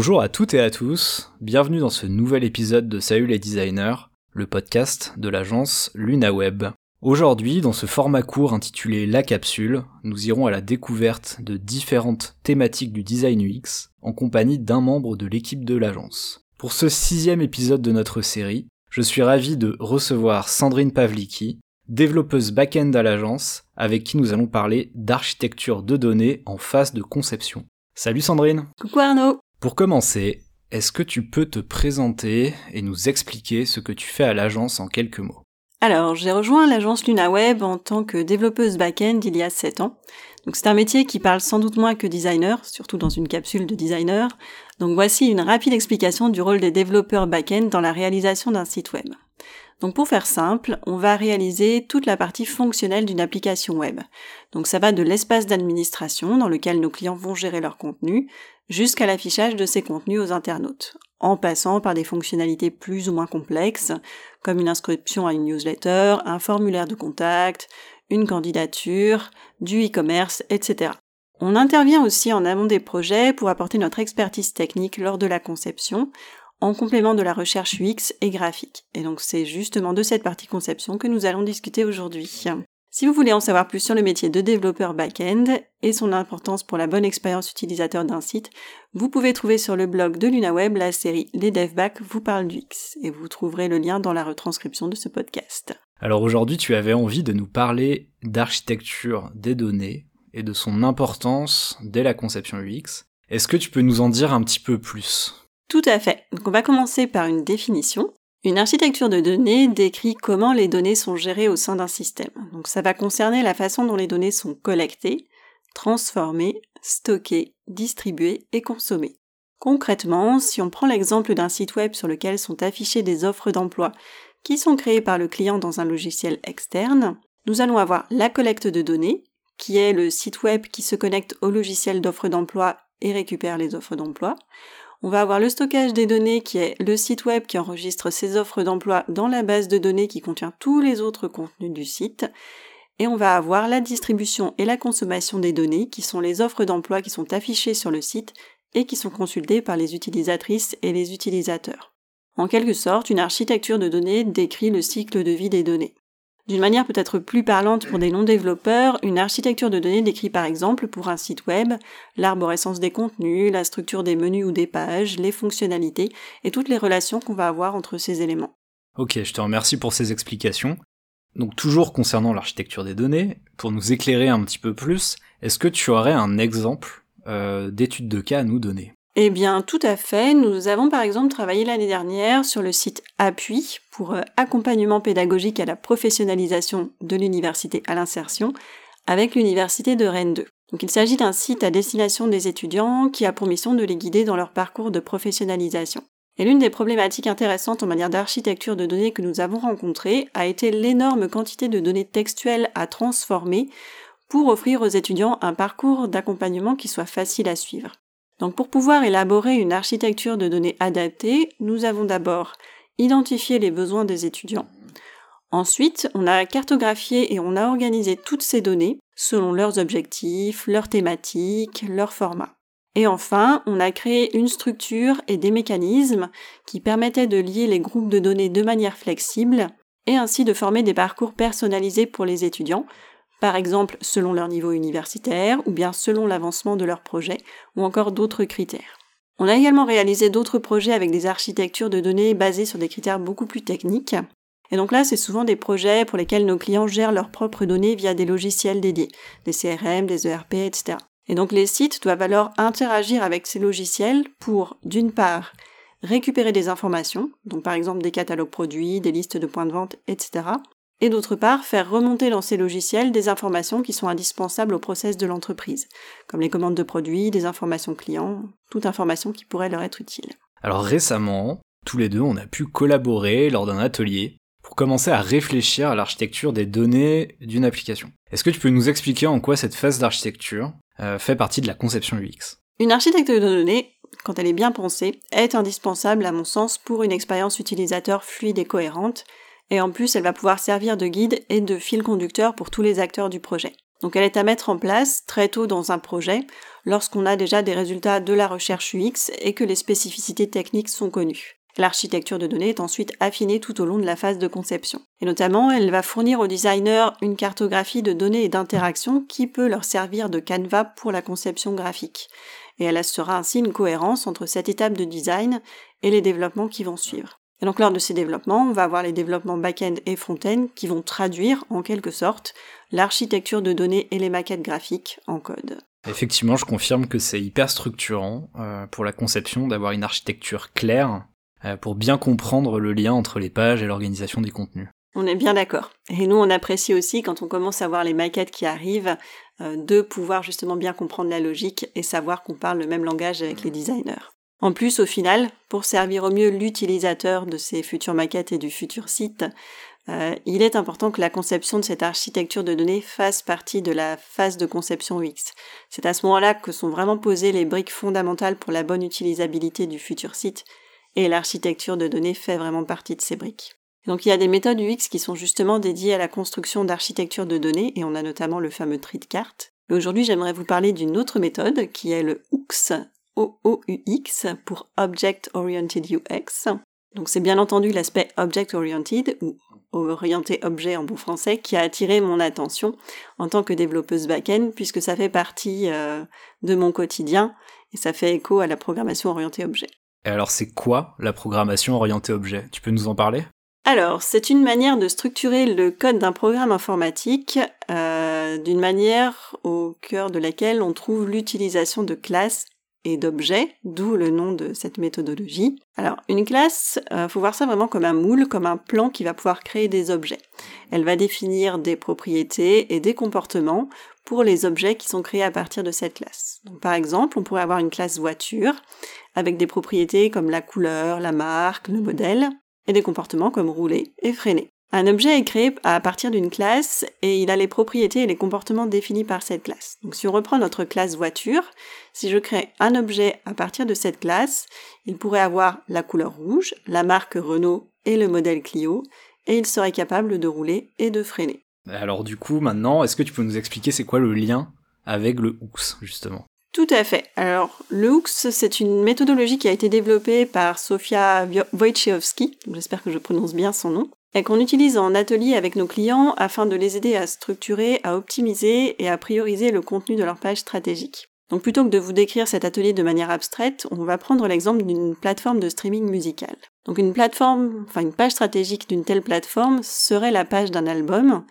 Bonjour à toutes et à tous, bienvenue dans ce nouvel épisode de Salut les designers, le podcast de l'agence LunaWeb. Aujourd'hui, dans ce format court intitulé La capsule, nous irons à la découverte de différentes thématiques du design UX en compagnie d'un membre de l'équipe de l'agence. Pour ce sixième épisode de notre série, je suis ravi de recevoir Sandrine Pavliki, développeuse back-end à l'agence, avec qui nous allons parler d'architecture de données en phase de conception. Salut Sandrine Coucou Arnaud Pour commencer, est-ce que tu peux te présenter et nous expliquer ce que tu fais à l'agence en quelques mots? Alors, j'ai rejoint l'agence LunaWeb en tant que développeuse back-end il y a 7 ans. Donc c'est un métier qui parle sans doute moins que designer, surtout dans une capsule de designer. Donc voici une rapide explication du rôle des développeurs back-end dans la réalisation d'un site web. Donc pour faire simple, on va réaliser toute la partie fonctionnelle d'une application web. Donc ça va de l'espace d'administration dans lequel nos clients vont gérer leur contenu jusqu'à l'affichage de ces contenus aux internautes, en passant par des fonctionnalités plus ou moins complexes comme une inscription à une newsletter, un formulaire de contact, une candidature, du e-commerce, etc. On intervient aussi en amont des projets pour apporter notre expertise technique lors de la conception, en complément de la recherche UX et graphique. Et donc c'est justement de cette partie conception que nous allons discuter aujourd'hui. Si vous voulez en savoir plus sur le métier de développeur back-end et son importance pour la bonne expérience utilisateur d'un site, vous pouvez trouver sur le blog de LunaWeb la série Les DevBack vous parlent du X et vous trouverez le lien dans la retranscription de ce podcast. Alors aujourd'hui, tu avais envie de nous parler d'architecture des données et de son importance dès la conception UX. Est-ce que tu peux nous en dire un petit peu plus? Tout à fait. Donc on va commencer par une définition. Une architecture de données décrit comment les données sont gérées au sein d'un système. Donc ça va concerner la façon dont les données sont collectées, transformées, stockées, distribuées et consommées. Concrètement, si on prend l'exemple d'un site web sur lequel sont affichées des offres d'emploi qui sont créées par le client dans un logiciel externe, nous allons avoir la collecte de données, qui est le site web qui se connecte au logiciel d'offres d'emploi et récupère les offres d'emploi. On va avoir le stockage des données qui est le site web qui enregistre ses offres d'emploi dans la base de données qui contient tous les autres contenus du site. Et on va avoir la distribution et la consommation des données qui sont les offres d'emploi qui sont affichées sur le site et qui sont consultées par les utilisatrices et les utilisateurs. En quelque sorte, une architecture de données décrit le cycle de vie des données. D'une manière peut-être plus parlante pour des non-développeurs, une architecture de données décrit par exemple pour un site web l'arborescence des contenus, la structure des menus ou des pages, les fonctionnalités et toutes les relations qu'on va avoir entre ces éléments. Ok, je te remercie pour ces explications. Donc toujours concernant l'architecture des données, pour nous éclairer un petit peu plus, est-ce que tu aurais un exemple euh, d'étude de cas à nous donner? Eh bien, tout à fait. Nous avons par exemple travaillé l'année dernière sur le site Appui pour euh, accompagnement pédagogique à la professionnalisation de l'université à l'insertion avec l'université de Rennes 2. Donc il s'agit d'un site à destination des étudiants qui a pour mission de les guider dans leur parcours de professionnalisation. Et l'une des problématiques intéressantes en matière d'architecture de données que nous avons rencontrées a été l'énorme quantité de données textuelles à transformer pour offrir aux étudiants un parcours d'accompagnement qui soit facile à suivre. Donc pour pouvoir élaborer une architecture de données adaptée, nous avons d'abord identifié les besoins des étudiants. Ensuite, on a cartographié et on a organisé toutes ces données selon leurs objectifs, leurs thématiques, leurs formats. Et enfin, on a créé une structure et des mécanismes qui permettaient de lier les groupes de données de manière flexible et ainsi de former des parcours personnalisés pour les étudiants par exemple selon leur niveau universitaire ou bien selon l'avancement de leur projet ou encore d'autres critères. On a également réalisé d'autres projets avec des architectures de données basées sur des critères beaucoup plus techniques. Et donc là, c'est souvent des projets pour lesquels nos clients gèrent leurs propres données via des logiciels dédiés, des CRM, des ERP, etc. Et donc les sites doivent alors interagir avec ces logiciels pour, d'une part, récupérer des informations, donc par exemple des catalogues produits, des listes de points de vente, etc., et d'autre part faire remonter dans ces logiciels des informations qui sont indispensables au process de l'entreprise, comme les commandes de produits, des informations clients, toute information qui pourrait leur être utile. Alors récemment, tous les deux, on a pu collaborer lors d'un atelier pour commencer à réfléchir à l'architecture des données d'une application. Est-ce que tu peux nous expliquer en quoi cette phase d'architecture euh, fait partie de la conception UX? Une architecture de données, quand elle est bien pensée, est indispensable à mon sens pour une expérience utilisateur fluide et cohérente, et en plus elle va pouvoir servir de guide et de fil conducteur pour tous les acteurs du projet. Donc elle est à mettre en place très tôt dans un projet lorsqu'on a déjà des résultats de la recherche UX et que les spécificités techniques sont connues. L'architecture de données est ensuite affinée tout au long de la phase de conception. Et notamment, elle va fournir aux designers une cartographie de données et d'interactions qui peut leur servir de canevas pour la conception graphique. Et elle assurera ainsi une cohérence entre cette étape de design et les développements qui vont suivre. Et donc lors de ces développements, on va avoir les développements back-end et front-end qui vont traduire en quelque sorte l'architecture de données et les maquettes graphiques en code. Effectivement, je confirme que c'est hyper structurant euh, pour la conception d'avoir une architecture claire euh, pour bien comprendre le lien entre les pages et l'organisation des contenus. On est bien d'accord. Et nous, on apprécie aussi quand on commence à voir les maquettes qui arrivent, euh, de pouvoir justement bien comprendre la logique et savoir qu'on parle le même langage avec les designers. En plus, au final, pour servir au mieux l'utilisateur de ces futures maquettes et du futur site, euh, il est important que la conception de cette architecture de données fasse partie de la phase de conception UX. C'est à ce moment-là que sont vraiment posées les briques fondamentales pour la bonne utilisabilité du futur site, et l'architecture de données fait vraiment partie de ces briques. Donc il y a des méthodes UX qui sont justement dédiées à la construction d'architecture de données, et on a notamment le fameux tree de cartes. Aujourd'hui, j'aimerais vous parler d'une autre méthode qui est le OOX, OOUX pour Object Oriented UX. Donc c'est bien entendu l'aspect Object Oriented ou orienté objet en bon français qui a attiré mon attention en tant que développeuse back-end puisque ça fait partie euh, de mon quotidien et ça fait écho à la programmation orientée objet. Et alors c'est quoi la programmation orientée objet? Tu peux nous en parler? Alors, c'est une manière de structurer le code d'un programme informatique euh, d'une manière au cœur de laquelle on trouve l'utilisation de classes et d'objets, d'où le nom de cette méthodologie. Alors, une classe, euh, faut voir ça vraiment comme un moule, comme un plan qui va pouvoir créer des objets. Elle va définir des propriétés et des comportements pour les objets qui sont créés à partir de cette classe. Par exemple, on pourrait avoir une classe voiture avec des propriétés comme la couleur, la marque, le modèle, et des comportements comme rouler et freiner. Un objet est créé à partir d'une classe et il a les propriétés et les comportements définis par cette classe. Donc si on reprend notre classe voiture, si je crée un objet à partir de cette classe, il pourrait avoir la couleur rouge, la marque Renault et le modèle Clio, et il serait capable de rouler et de freiner. Alors du coup, maintenant, est-ce que tu peux nous expliquer c'est quoi le lien avec le HOOX, justement? Tout à fait. Alors, le HOOX, c'est une méthodologie qui a été développée par Sofia Wojciechowski, j'espère que je prononce bien son nom, et qu'on utilise en atelier avec nos clients afin de les aider à structurer, à optimiser et à prioriser le contenu de leur page stratégique. Donc plutôt que de vous décrire cet atelier de manière abstraite, on va prendre l'exemple d'une plateforme de streaming musical. Donc une plateforme, enfin une page stratégique d'une telle plateforme serait la page d'un album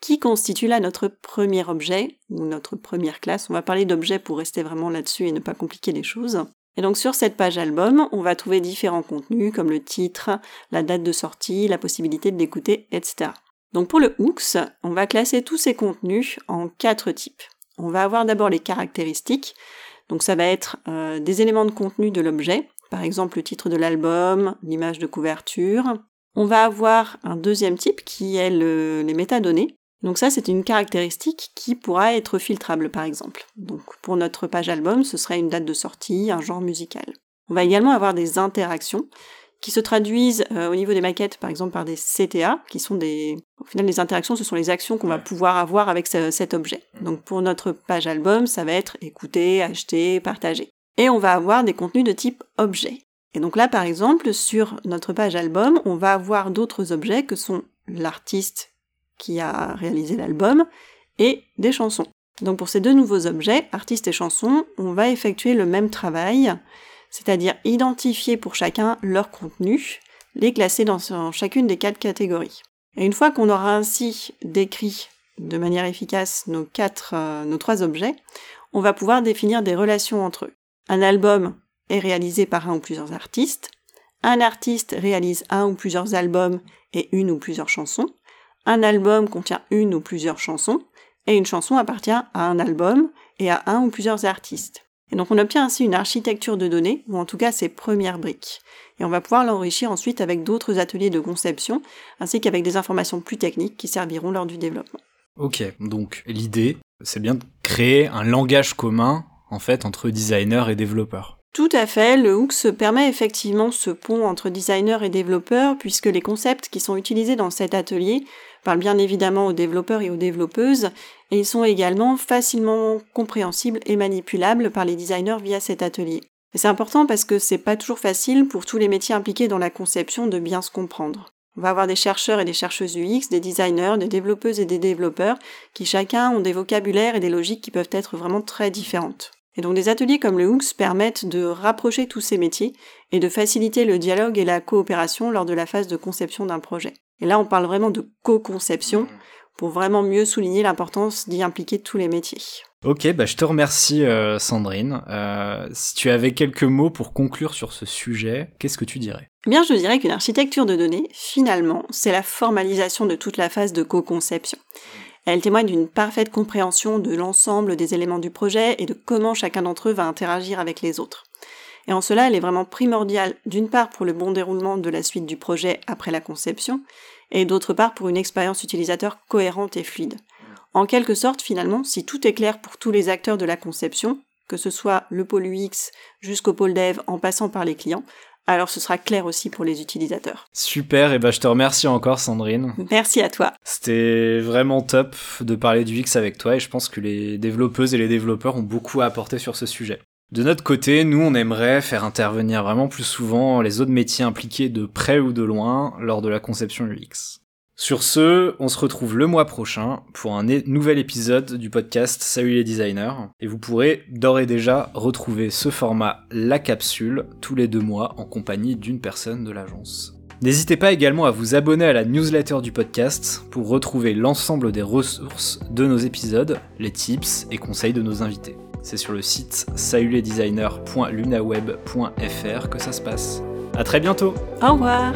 qui constitue là notre premier objet ou notre première classe. On va parler d'objet pour rester vraiment là-dessus et ne pas compliquer les choses. Et donc sur cette page album, on va trouver différents contenus comme le titre, la date de sortie, la possibilité de l'écouter, etc. Donc pour le hooks, on va classer tous ces contenus en quatre types. On va avoir d'abord les caractéristiques, donc ça va être euh, des éléments de contenu de l'objet, par exemple le titre de l'album, l'image de couverture. On va avoir un deuxième type qui est les métadonnées, donc ça, c'est une caractéristique qui pourra être filtrable, par exemple. Donc pour notre page album, ce serait une date de sortie, un genre musical. On va également avoir des interactions qui se traduisent euh, au niveau des maquettes, par exemple, par des CTA, qui sont des... Au final, les interactions, ce sont les actions qu'on va pouvoir avoir avec cet objet. Donc pour notre page album, ça va être écouter, acheter, partager. Et on va avoir des contenus de type objet. Et donc là, par exemple, sur notre page album, on va avoir d'autres objets que sont l'artiste qui a réalisé l'album, et des chansons. Donc pour ces deux nouveaux objets, artistes et chansons, on va effectuer le même travail, c'est-à-dire identifier pour chacun leur contenu, les classer dans chacune des quatre catégories. Et une fois qu'on aura ainsi décrit de manière efficace nos quatre, euh, nos trois objets, on va pouvoir définir des relations entre eux. Un album est réalisé par un ou plusieurs artistes. Un artiste réalise un ou plusieurs albums et une ou plusieurs chansons. Un album contient une ou plusieurs chansons, et une chanson appartient à un album et à un ou plusieurs artistes. Et donc on obtient ainsi une architecture de données, ou en tout cas ses premières briques. Et on va pouvoir l'enrichir ensuite avec d'autres ateliers de conception, ainsi qu'avec des informations plus techniques qui serviront lors du développement. Ok, donc l'idée, c'est bien de créer un langage commun, en fait, entre designers et développeurs. Tout à fait, le Hooks permet effectivement ce pont entre designers et développeurs, puisque les concepts qui sont utilisés dans cet atelier parle bien évidemment aux développeurs et aux développeuses, et ils sont également facilement compréhensibles et manipulables par les designers via cet atelier. C'est important parce que c'est pas toujours facile pour tous les métiers impliqués dans la conception de bien se comprendre. On va avoir des chercheurs et des chercheuses UX, des designers, des développeuses et des développeurs qui chacun ont des vocabulaires et des logiques qui peuvent être vraiment très différentes. Et donc des ateliers comme le Hooks permettent de rapprocher tous ces métiers et de faciliter le dialogue et la coopération lors de la phase de conception d'un projet. Et là, on parle vraiment de co-conception mmh. pour vraiment mieux souligner l'importance d'y impliquer tous les métiers. Ok, bah je te remercie euh, Sandrine. Euh, si tu avais quelques mots pour conclure sur ce sujet, qu'est-ce que tu dirais? Eh bien, je dirais qu'une architecture de données, finalement, c'est la formalisation de toute la phase de co-conception. Elle témoigne d'une parfaite compréhension de l'ensemble des éléments du projet et de comment chacun d'entre eux va interagir avec les autres. Et en cela, elle est vraiment primordiale d'une part pour le bon déroulement de la suite du projet après la conception, et d'autre part pour une expérience utilisateur cohérente et fluide. En quelque sorte, finalement, si tout est clair pour tous les acteurs de la conception, que ce soit le pôle UX jusqu'au pôle dev en passant par les clients, alors ce sera clair aussi pour les utilisateurs. Super, et bah je te remercie encore Sandrine. Merci à toi. C'était vraiment top de parler du X avec toi et je pense que les développeuses et les développeurs ont beaucoup à apporter sur ce sujet. De notre côté, nous on aimerait faire intervenir vraiment plus souvent les autres métiers impliqués de près ou de loin lors de la conception UX. Sur ce, on se retrouve le mois prochain pour un nouvel épisode du podcast Salut les designers. Et vous pourrez d'ores et déjà retrouver ce format La Capsule tous les deux mois en compagnie d'une personne de l'agence. N'hésitez pas également à vous abonner à la newsletter du podcast pour retrouver l'ensemble des ressources de nos épisodes, les tips et conseils de nos invités. C'est sur le site salutlesdesigners.lunaweb.fr que ça se passe. A très bientôt Au revoir